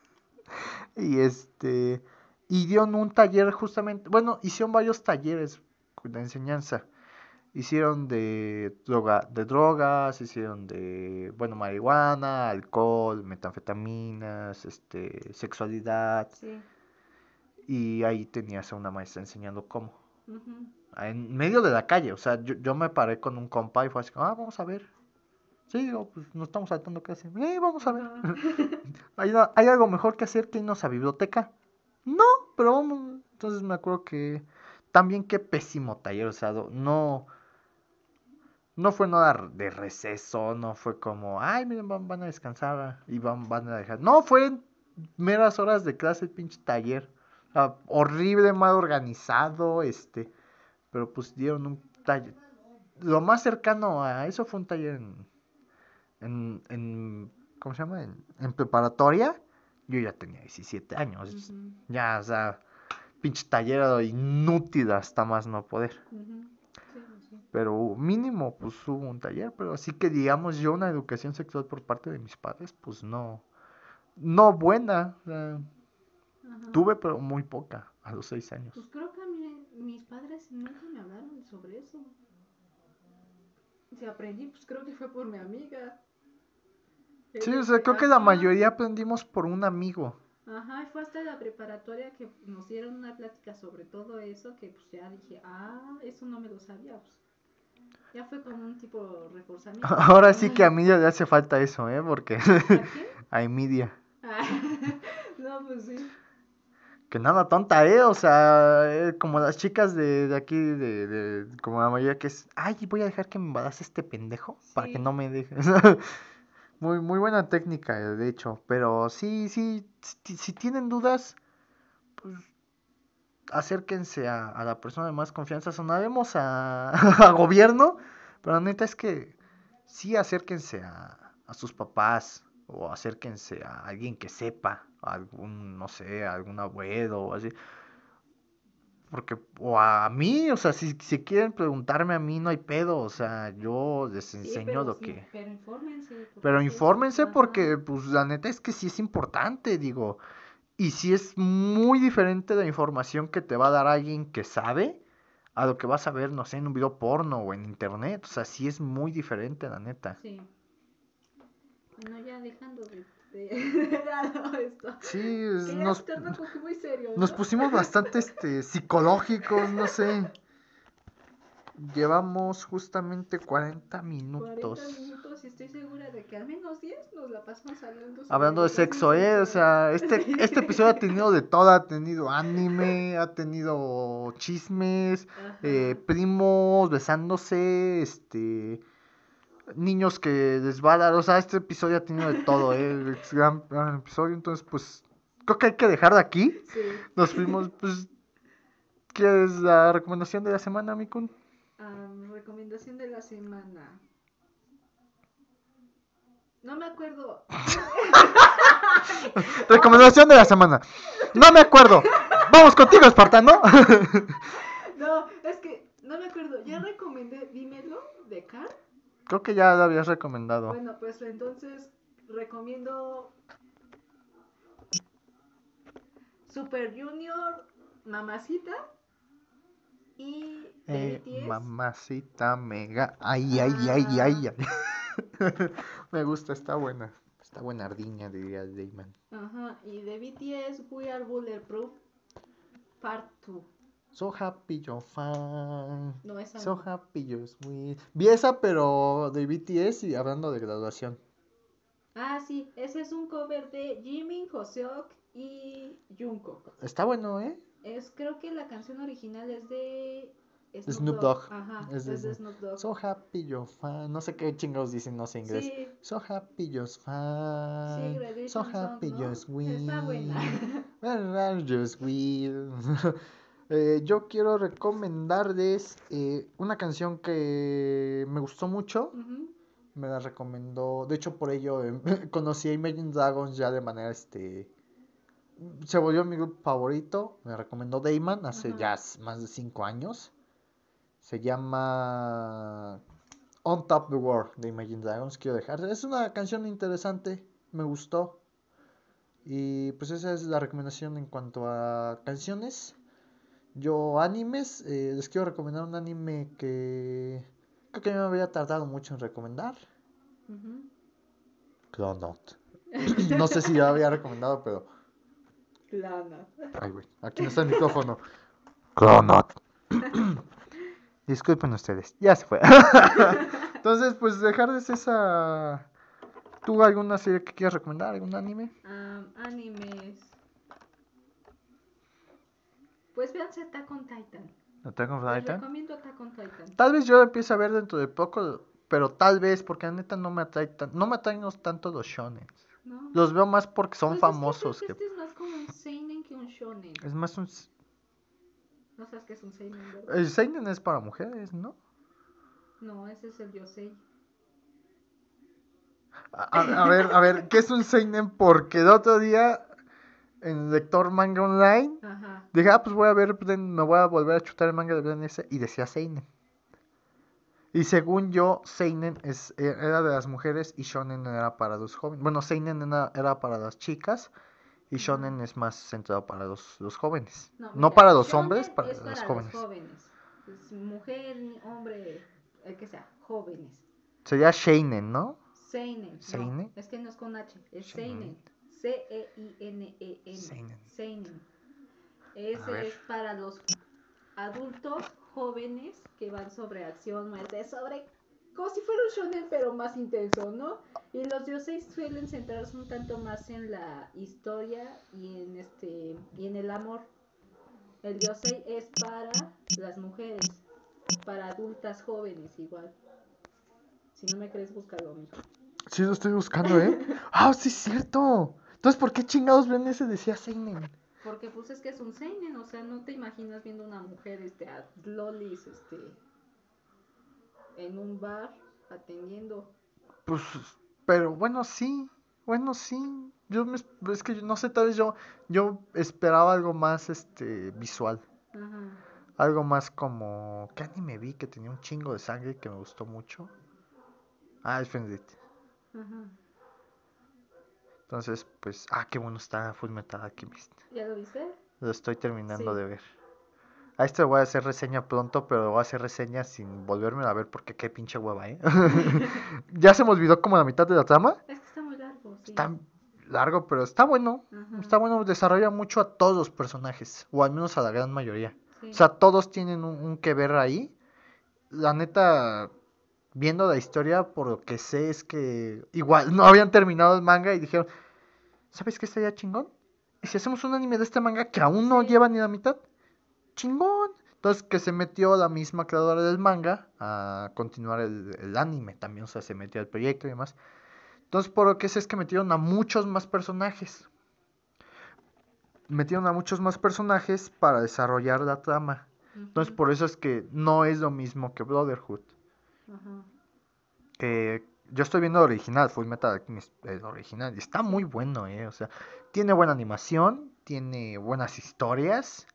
Y este, y dieron un taller justamente, bueno, hicieron varios talleres de enseñanza. Hicieron de droga, de drogas, hicieron de, bueno, marihuana, alcohol, metanfetaminas, este, sexualidad. Sí. Y ahí tenías a una maestra enseñando cómo. Ujú. En medio de la calle, o sea, yo, yo me paré con un compa y fue así, ah, vamos a ver. Sí, digo, pues nos estamos saltando casi. Eh, vamos a ver. ¿Hay, hay algo mejor que hacer que irnos a biblioteca? No, pero vamos. Entonces me acuerdo que también qué pésimo taller, o sea, no no fue nada de receso, no fue como, ay, miren, van, van a descansar y van, van a dejar. No, fue meras horas de clase el pinche taller. O sea, horrible, mal organizado, este, pero pues dieron un taller. Lo más cercano a eso fue un taller en, en, en ¿cómo se llama? En, en preparatoria. Yo ya tenía 17 años. Ya, o sea, pinche taller inútil hasta más no poder. Pero mínimo, pues hubo un taller. Pero así que digamos yo una educación sexual por parte de mis padres, pues no. No buena. tuve, pero muy poca, a los 6 años. Pues creo que mí, mis padres nunca me hablaron sobre eso. Si aprendí, pues creo que fue por mi amiga. Sí, o sea, creo que la mayoría aprendimos por un amigo. Ajá, y fue hasta la preparatoria que nos dieron una plática sobre todo eso, que pues ya dije, ah, eso no me lo sabía. Pues. Ya fue como un tipo reforzamiento. Ahora sí que a mí ya le hace falta eso, ¿eh? Porque ¿A quién? a Emilia. Ah, no, pues sí. Que nada tonta, ¿eh? O sea, eh, como las chicas de, de aquí, de, de- como la mayoría que es, ay, voy a dejar que me embarace este pendejo para que no me deje. Muy, muy buena técnica, de hecho. Pero sí, sí, si, si tienen dudas, pues acérquense a, a la persona de más confianza. Sonaremos a, a gobierno, pero la neta es que sí acérquense a, a sus papás o acérquense a alguien que sepa, algún, no sé, a algún abuelo o así. Porque, o a mí, o sea, si, si quieren preguntarme a mí, no hay pedo, o sea, yo les enseño lo sí, que... Pero infórmense. Pero infórmense porque, pues, la neta es que sí es importante, digo. Y sí es muy diferente la información que te va a dar alguien que sabe a lo que vas a ver, no sé, en un video porno o en internet. O sea, sí es muy diferente, la neta. Sí. Bueno, ya dejando de, de, de lado esto. Sí, nos, muy serio, nos ¿no? pusimos bastante este, psicológicos, no sé. Llevamos justamente 40 minutos. 40 minutos y estoy segura de que al menos 10 nos la pasamos hablando de sexo, ¿eh? O sea, este, este episodio ha tenido de todo. Ha tenido anime, ha tenido chismes, eh, primos besándose, este... Niños que les va a dar... O sea, este episodio ha tenido de todo, ¿eh? Es gran, gran episodio. Entonces, pues, creo que hay que dejarlo aquí. Sí. Nos fuimos, pues... ¿Qué es la recomendación de la semana, Mikun? Recomendación de la semana. No me acuerdo. Recomendación de la semana. No me acuerdo. Vamos contigo, Espartano. No, es que no me acuerdo. Ya recomendé Dímelo de Car. Creo que ya lo habías recomendado. Bueno, pues entonces recomiendo Super Junior, Mamacita y Eh, mamacita mega. Ay, ay, ay, ay, ay. Me gusta, está buena. Está buena ardiña, diría Dayman. Ajá, y de BTS We Are Bulletproof Part 2. So happy you're fine. No, esa So no. happy you're sweet. Vi esa, pero de BTS y hablando de graduación. Ah, sí, ese es un cover de Jimin, Hoseok y Jungkook. Está bueno, ¿eh? Es, creo que la canción original es de Snoop Dogg. Ajá, Es es de de, Snoop- Dogg. So happy you're fine. No sé qué chingados dicen, no sé inglés. sí, So happy you're sí, fine. Graduation so Song, happy ¿no? you're sweet. Está buena. You, sweet? Eh, yo quiero recomendarles eh, una canción que me gustó mucho. Me la recomendó. De hecho, por ello em, conocí a Imagine Dragons ya de manera este. Se volvió mi grupo favorito. Me recomendó Dayman hace ya más de 5 años. Se llama On Top the World de Imagine Dragons. Quiero dejar. Es una canción interesante. Me gustó. Y pues esa es la recomendación en cuanto a canciones. Yo animes, eh, les quiero recomendar un anime que creo que me había tardado mucho en recomendar. Clonout. No sé si ya había recomendado, pero... Ay, güey, aquí no está el micrófono. Clonout. Disculpen ustedes, ya se fue. Entonces, pues dejarles esa... ¿Tú alguna serie que quieras recomendar? ¿Algún anime? Animes. Pues véanse Attack on Titan. Attack on Les Titan. recomiendo Attack on Titan. Tal vez yo lo empiece a ver dentro de poco, pero tal vez, porque la neta no me atrae tan, no me atraen los- tanto los shonen. ¿no? Los veo más porque son Pues famosos. Que que este es más como un seinen que un shonen. es más un... No sabes qué es un seinen, ¿verdad? El seinen es para mujeres, ¿no? No, ese es el yosei. A, a- a ver, a ver, ¿qué es un seinen? Porque el otro día en lector manga online Ajá. dije, ah, pues voy a ver, me voy a volver a chutar el manga de Bren ese y decía seinen. Y según yo, seinen es, e- era de las mujeres y shonen era para los jóvenes. Bueno, seinen era, era para las chicas y shonen es más centrado para los, los jóvenes. No, mira, para los hombres, para es los para jóvenes. Los jóvenes. Es mujer, ni hombre, el que sea, jóvenes. Sería Sheinen, ¿no? Seinen. ¿Seinen? No, es que no es con H, es Seinen. Seinen. E C-E-I-N-E-N. Seinen. Seinen. Ese es para los adultos jóvenes que van sobre acción, muerte, sobre. Como si fuera un shonen, pero más intenso, ¿no? Y los dioses suelen centrarse un tanto más en la historia y en este y en el amor. El diosei es para las mujeres, para adultas jóvenes igual. Si no me crees, búscalo, amigo. Sí, lo estoy buscando, ¿eh? ¡Ah, sí es cierto! Entonces, ¿por qué chingados Bren ese decía Seinen? Porque pues es que es un seinen, o sea, no te imaginas viendo una mujer este a lolis este en un bar atendiendo. Pues, pero bueno, sí. Bueno, sí. Yo me, es- que yo no sé, tal vez yo, yo esperaba algo más, este, visual. Ajá. Algo más como... ¿Qué anime vi que tenía un chingo de sangre que me gustó mucho? Ah, es Fenrit. Ajá. Entonces, pues... Ah, qué bueno está Full Metal Alchemist. ¿Ya lo viste? Lo estoy terminando Sí. de ver. A este voy a hacer reseña pronto, pero voy a hacer reseña sin volverme a ver porque qué pinche hueva, ¿eh? ya se me olvidó como la mitad de la trama. Es que está muy largo, sí. Está largo, pero está bueno. Ajá. Está bueno, desarrolla mucho a todos los personajes, o al menos a la gran mayoría. Sí. O sea, todos tienen un, un que ver ahí. La neta, viendo la historia, por lo que sé es que igual no habían terminado el manga y dijeron, ¿sabes qué estaría chingón? ¿Y si hacemos un anime de este manga que aún no Sí. lleva ni la mitad? Chingón. Entonces que se metió la misma creadora del manga a continuar el, el anime también, o sea, se metió al proyecto y demás. Entonces por lo que sé es que metieron a muchos más personajes. Metieron a muchos más personajes para desarrollar la trama. Entonces por eso es que no es lo mismo que Brotherhood. Yo estoy viendo el original, Full Metal el original, y está muy bueno, eh. O sea, tiene buena animación, tiene buenas historias.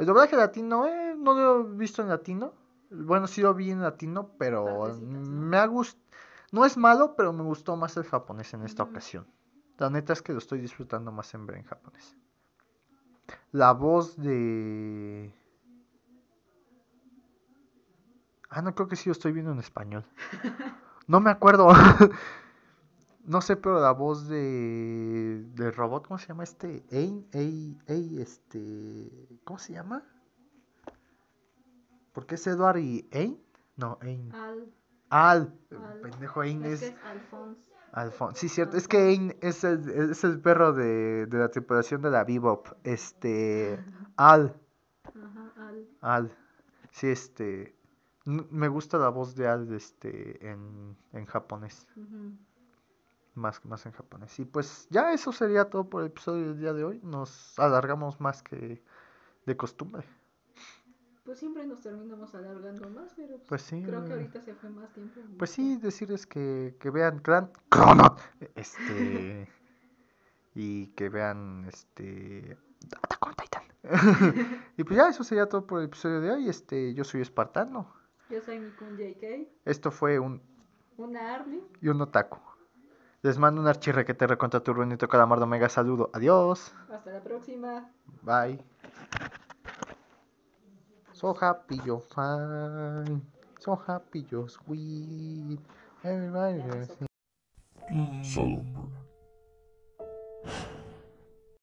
El doblaje latino, eh, no lo he visto en latino. Bueno, sí lo vi en latino, pero Partecitas, ¿no? me ha gustado. No es malo, pero me gustó más el japonés en esta ocasión. La neta es que lo estoy disfrutando más en ver en japonés. La voz de... Ah, no creo que sí lo estoy viendo en español. No me acuerdo. No sé, pero la voz de del robot, ¿cómo se llama este? Ey, ey, ey, este, ¿cómo se llama? Porque es Edward y Ain. No, Ain. Al. Al. Al. Pendejo Ain Es que es. es Alphonse. Alfon. Sí, cierto. Es que Ain es el, es el perro de, de la tripulación de la Bebop. Este. Al. Ajá, Al. Al. Sí, este. Me gusta la voz de Al este, en, en japonés. Ujú. Más, más en japonés. Y pues ya eso sería todo por el episodio del día de hoy. Nos alargamos más que de costumbre. Pues siempre nos terminamos alargando más, pero pues, Pues sí. creo que ahorita se fue más tiempo. Pues sí, decirles que, que vean Gran Chrono. Este. y que vean este. Attack Titan. y pues ya eso sería todo por el episodio de hoy. Este, yo soy Espartano. Yo soy Mikun JK, Esto fue un una Army. y un otaku. Les mando un archirre que te recontra tu bonito calamardo mega saludo. Adiós. Hasta la próxima. Bye. So happy you're fine. So happy you're sweet. Everybody. Ya, is- Salomon.